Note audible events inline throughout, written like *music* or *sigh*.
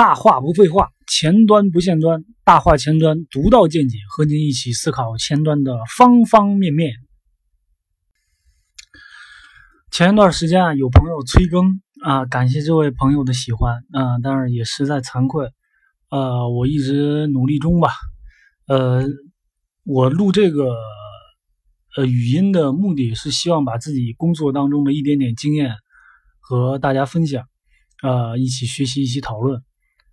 大话不废话，前端不限端，大话前端独到见解，和您一起思考前端的方方面面。前一段时间啊，有朋友催更啊，感谢这位朋友的喜欢啊，但是也实在惭愧，呃，我一直努力中吧。呃，我录这个呃语音的目的是希望把自己工作当中的一点点经验和大家分享，呃，一起学习，一起讨论。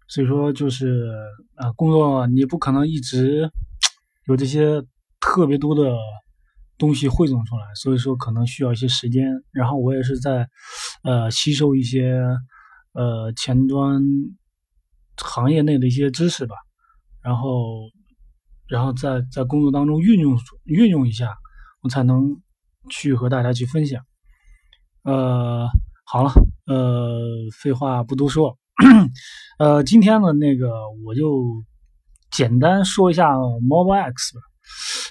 所以说，就是啊，工作你不可能一直有这些特别多的东西汇总出来，所以说可能需要一些时间。然后我也是在呃吸收一些呃前端行业内的一些知识吧，然后然后在在工作当中运用运用一下，我才能去和大家去分享。呃，好了，呃，废话不多说。*clears throat* 呃，今天呢，那个我就简单说一下 Mobile X 吧，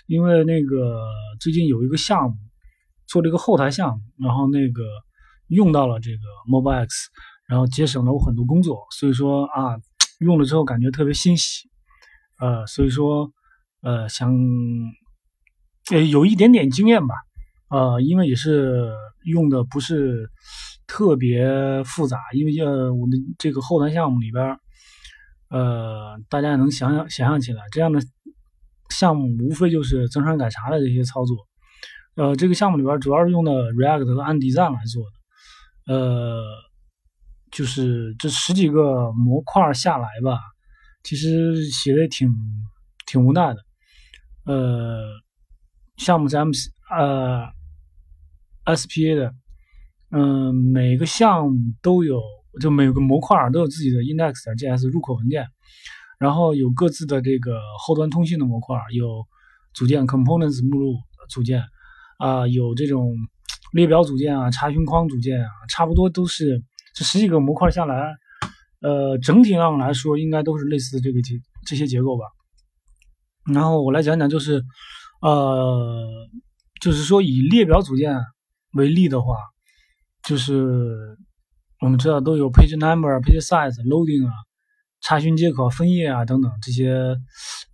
因为那个最近有一个项目做了一个后台项目，然后那个用到了这个 Mobile X，然后节省了我很多工作，所以说啊，用了之后感觉特别欣喜，呃，所以说呃想呃有一点点经验吧，呃，因为也是用的不是。特别复杂，因为呃，我们这个后台项目里边，呃，大家也能想想想象起来，这样的项目无非就是增删改查的这些操作。呃，这个项目里边主要是用的 React 和 Andesign 来做的。呃，就是这十几个模块下来吧，其实写的挺挺无奈的。呃，项目是 M 呃 SPA 的。嗯，每个项目都有，就每个模块都有自己的 index.js 入口文件，然后有各自的这个后端通信的模块，有组件 components 目录组件啊，有这种列表组件啊，查询框组件啊，差不多都是这十几个模块下来，呃，整体上来说应该都是类似的这个结这些结构吧。然后我来讲讲，就是呃，就是说以列表组件为例的话。就是我们知道都有 page number、page size、loading 啊、查询接口、分页啊等等这些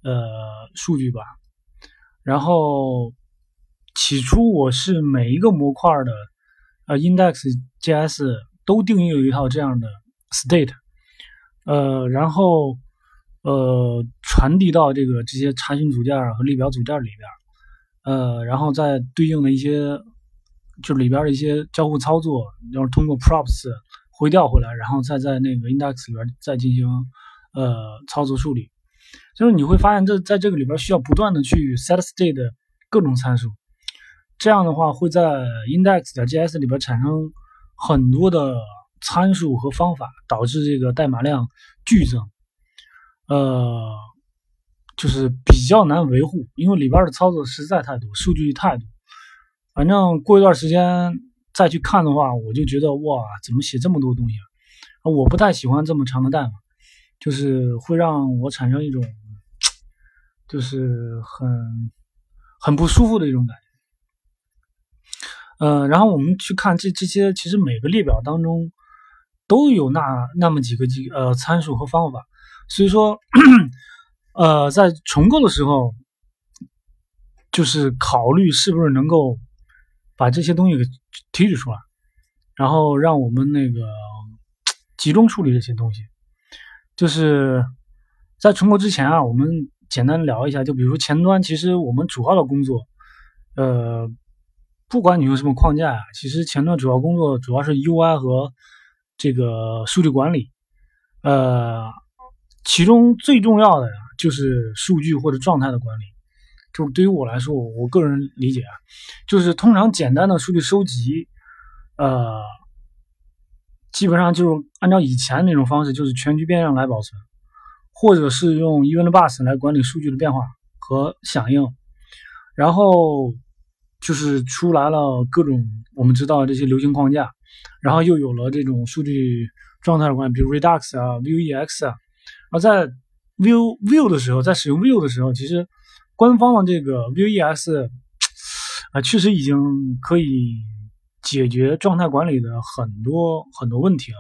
呃数据吧。然后起初我是每一个模块的呃 index.js 都定义了一套这样的 state，呃，然后呃传递到这个这些查询组件和列表组件里边，呃，然后再对应的一些。就里边的一些交互操作，要是通过 props 回调回来，然后再在那个 index 里边再进行呃操作处理，就是你会发现这在这个里边需要不断的去 set state 的各种参数，这样的话会在 index 的 js 里边产生很多的参数和方法，导致这个代码量剧增，呃，就是比较难维护，因为里边的操作实在太多，数据太多。反正过一段时间再去看的话，我就觉得哇，怎么写这么多东西啊？我不太喜欢这么长的代码，就是会让我产生一种，就是很很不舒服的一种感觉。呃，然后我们去看这这些，其实每个列表当中都有那那么几个几呃参数和方法，所以说，呃，在重构的时候，就是考虑是不是能够。把这些东西给提取出来，然后让我们那个集中处理这些东西。就是在重构之前啊，我们简单聊一下。就比如前端，其实我们主要的工作，呃，不管你用什么框架啊，其实前端主要工作主要是 UI 和这个数据管理。呃，其中最重要的，就是数据或者状态的管理。就是对于我来说，我我个人理解啊，就是通常简单的数据收集，呃，基本上就是按照以前那种方式，就是全局变量来保存，或者是用 event bus 来管理数据的变化和响应，然后就是出来了各种我们知道这些流行框架，然后又有了这种数据状态的管理，比如 Redux 啊、Vuex 啊，而在 Vue Vue 的时候，在使用 Vue 的时候，其实。官方的这个 Vue S 啊，确实已经可以解决状态管理的很多很多问题了。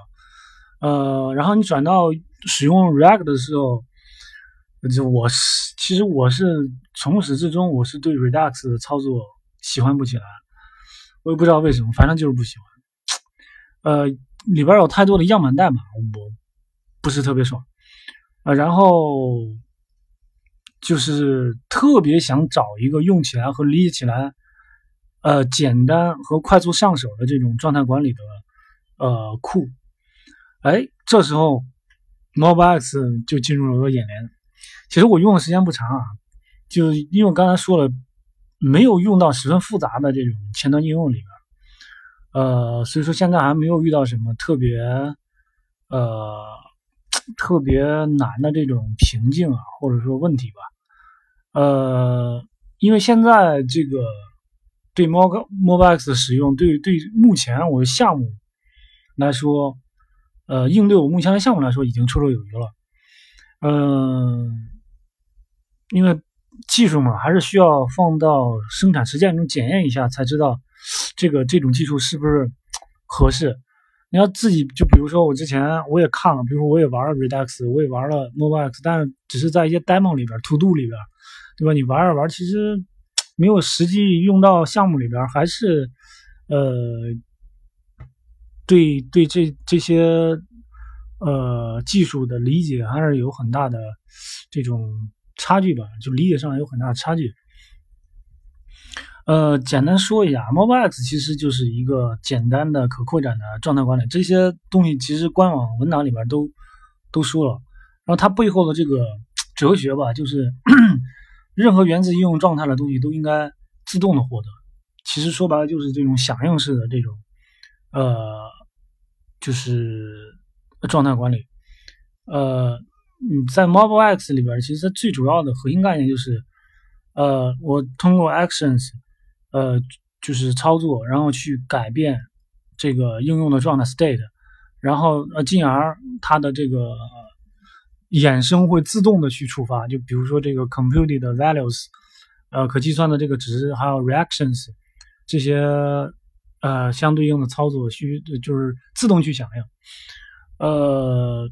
呃，然后你转到使用 React 的时候，就我是其实我是从始至终我是对 Redux 的操作喜欢不起来，我也不知道为什么，反正就是不喜欢。呃，里边有太多的样板代码，我不是特别爽。啊，然后就是特别想找一个用起来和理解起来，呃，简单和快速上手的这种状态管理的呃库。哎，这时候 MobileX 就进入了我眼帘。其实我用的时间不长啊，就因为我刚才说了，没有用到十分复杂的这种前端应用里边，呃，所以说现在还没有遇到什么特别呃。*tsk* 特别难的这种瓶颈啊，或者说问题吧，呃，因为现在这个对 Mo MobiX 的使用，对对目前我的项目来说，呃，应对我目前的项目来说，已经绰绰有余了。嗯，因为技术嘛，还是需要放到生产实践中检验一下，才知道这个这种技术是不是合适。你要自己就比如说我之前我也看了，比如说我也玩了 Redux，我也玩了 MobX，但是只是在一些 demo 里边，To Do 里边，对吧？你玩着玩，其实没有实际用到项目里边，还是呃，对对这这些呃技术的理解还是有很大的这种差距吧，就理解上有很大的差距。呃，简单说一下，MobileX 其实就是一个简单的可扩展的状态管理，这些东西其实官网文档里边都都说了。然后它背后的这个哲学吧，就是 *coughs* 任何源自应用状态的东西都应该自动的获得。其实说白了就是这种响应式的这种呃，就是状态管理。呃，你在 MobileX 里边，其实它最主要的核心概念就是，呃，我通过 Actions。呃，就是操作，然后去改变这个应用的状态 state，然后呃，进而它的这个衍生会自动的去触发，就比如说这个 computed values，呃，可计算的这个值，还有 reactions 这些呃相对应的操作需就是自动去响应，呃。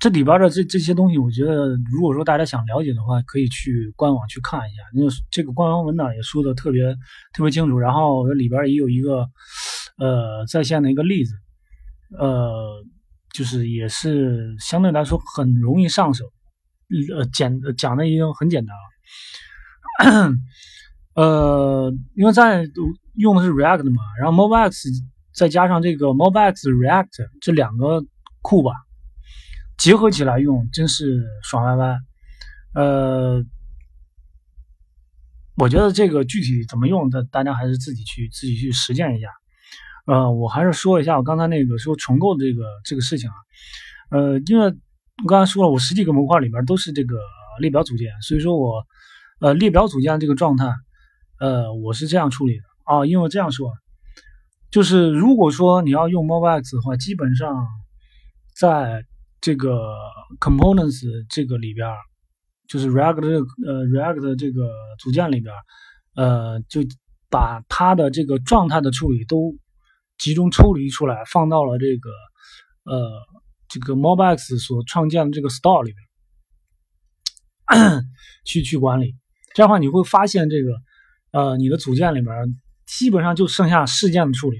这里边的这这些东西，我觉得如果说大家想了解的话，可以去官网去看一下，因为这个官方文档也说的特别特别清楚。然后里边也有一个呃在线的一个例子，呃，就是也是相对来说很容易上手，呃简讲的已经很简单了。呃，因为在用的是 React 嘛，然后 MobX 再加上这个 MobX React 这两个库吧。结合起来用真是爽歪歪，呃，我觉得这个具体怎么用，的大家还是自己去自己去实践一下。呃，我还是说一下我刚才那个说重构的这个这个事情啊，呃，因为我刚才说了，我十几个模块里边都是这个列表组件，所以说我呃列表组件这个状态，呃，我是这样处理的。啊，因为这样说，就是如果说你要用 MobileX 的话，基本上在这个 components 这个里边，就是 React 这呃 React 这个组件里边，呃，就把它的这个状态的处理都集中抽离出来，放到了这个呃这个 mobx 所创建的这个 store 里边去去管理。这样的话，你会发现这个呃你的组件里边基本上就剩下事件的处理，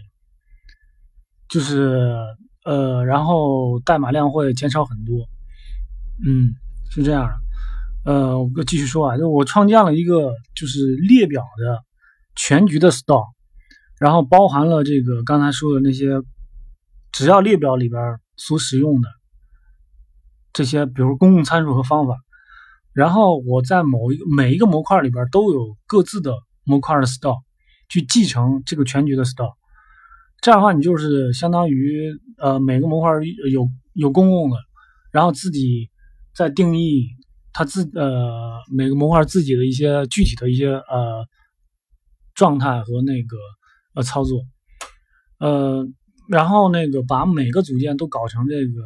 就是。呃，然后代码量会减少很多，嗯，是这样的。呃，我继续说啊，就我创建了一个就是列表的全局的 store，然后包含了这个刚才说的那些，只要列表里边所使用的这些，比如公共参数和方法，然后我在某一每一个模块里边都有各自的模块的 store，去继承这个全局的 store。这样的话，你就是相当于呃每个模块有有公共的，然后自己再定义它自呃每个模块自己的一些具体的一些呃状态和那个呃操作，呃然后那个把每个组件都搞成这个，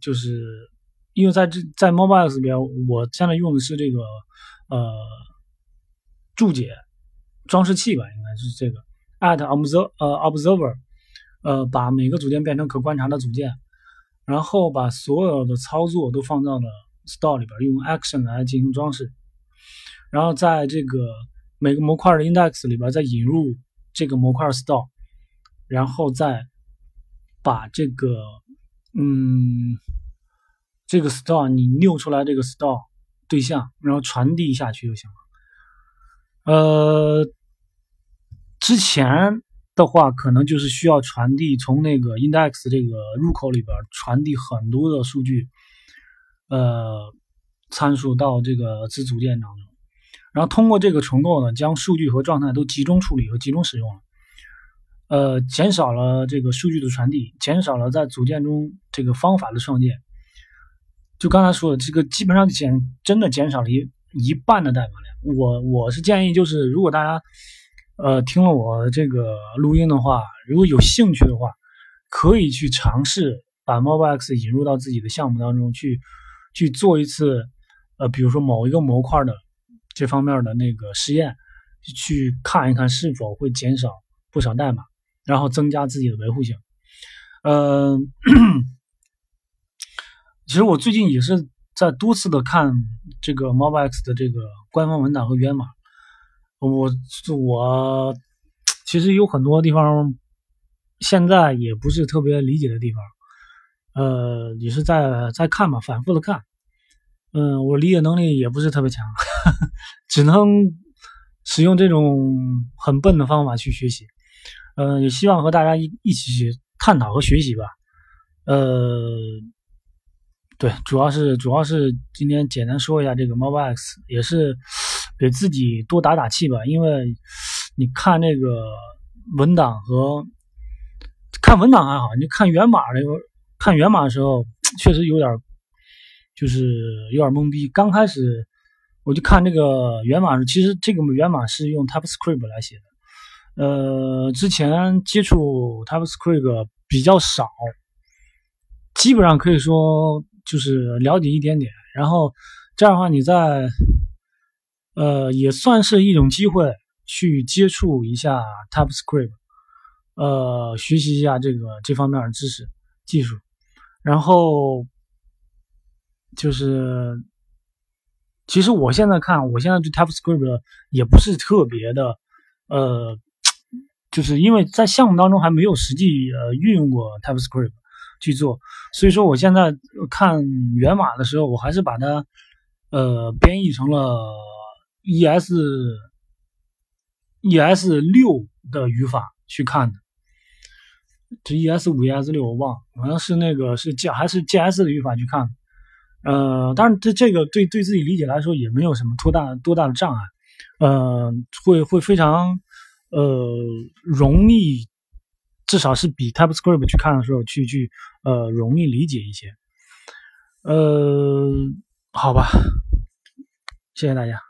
就是因为在这在 Mobile 里边，我现在用的是这个呃注解装饰器吧，应该是这个。At observe 呃 observer，呃把每个组件变成可观察的组件，然后把所有的操作都放到了 store 里边，用 action 来进行装饰，然后在这个每个模块的 index 里边再引入这个模块 store，然后再把这个嗯这个 store 你溜出来这个 store 对象，然后传递下去就行了。呃，之前。的话，可能就是需要传递从那个 index 这个入口里边传递很多的数据，呃，参数到这个子组件当中，然后通过这个重构呢，将数据和状态都集中处理和集中使用了，呃，减少了这个数据的传递，减少了在组件中这个方法的创建。就刚才说的这个，基本上减真的减少了一一半的代码量。我我是建议，就是如果大家。呃，听了我这个录音的话，如果有兴趣的话，可以去尝试把 MobileX 引入到自己的项目当中去，去做一次，呃，比如说某一个模块的这方面的那个实验，去看一看是否会减少不少代码，然后增加自己的维护性。呃，*coughs* 其实我最近也是在多次的看这个 MobileX 的这个官方文档和源码。我我其实有很多地方现在也不是特别理解的地方，呃，也是在在看嘛，反复的看，嗯，我理解能力也不是特别强，*laughs* 只能使用这种很笨的方法去学习，嗯，也希望和大家一一起去探讨和学习吧，呃，对，主要是主要是今天简单说一下这个 Mobile X，也是。给自己多打打气吧，因为你看那个文档和看文档还好，你看源码的时候，看源码的时候确实有点就是有点懵逼。刚开始我就看这个源码，其实这个源码是用 TypeScript 来写的。呃，之前接触 TypeScript 比较少，基本上可以说就是了解一点点。然后这样的话，你在呃，也算是一种机会去接触一下 TypeScript，呃，学习一下这个这方面的知识技术。然后就是，其实我现在看，我现在对 TypeScript 也不是特别的，呃，就是因为在项目当中还没有实际呃运用过 TypeScript 去做，所以说我现在看源码的时候，我还是把它呃编译成了。E S E S 六的语法去看的，这 E S 五 E S 六我忘了，好像是那个是 G 还是 G S 的语法去看的，呃，当然这这个对对自己理解来说也没有什么多大多大的障碍，呃，会会非常呃容易，至少是比 TypeScript 去看的时候去去呃容易理解一些，呃，好吧，谢谢大家。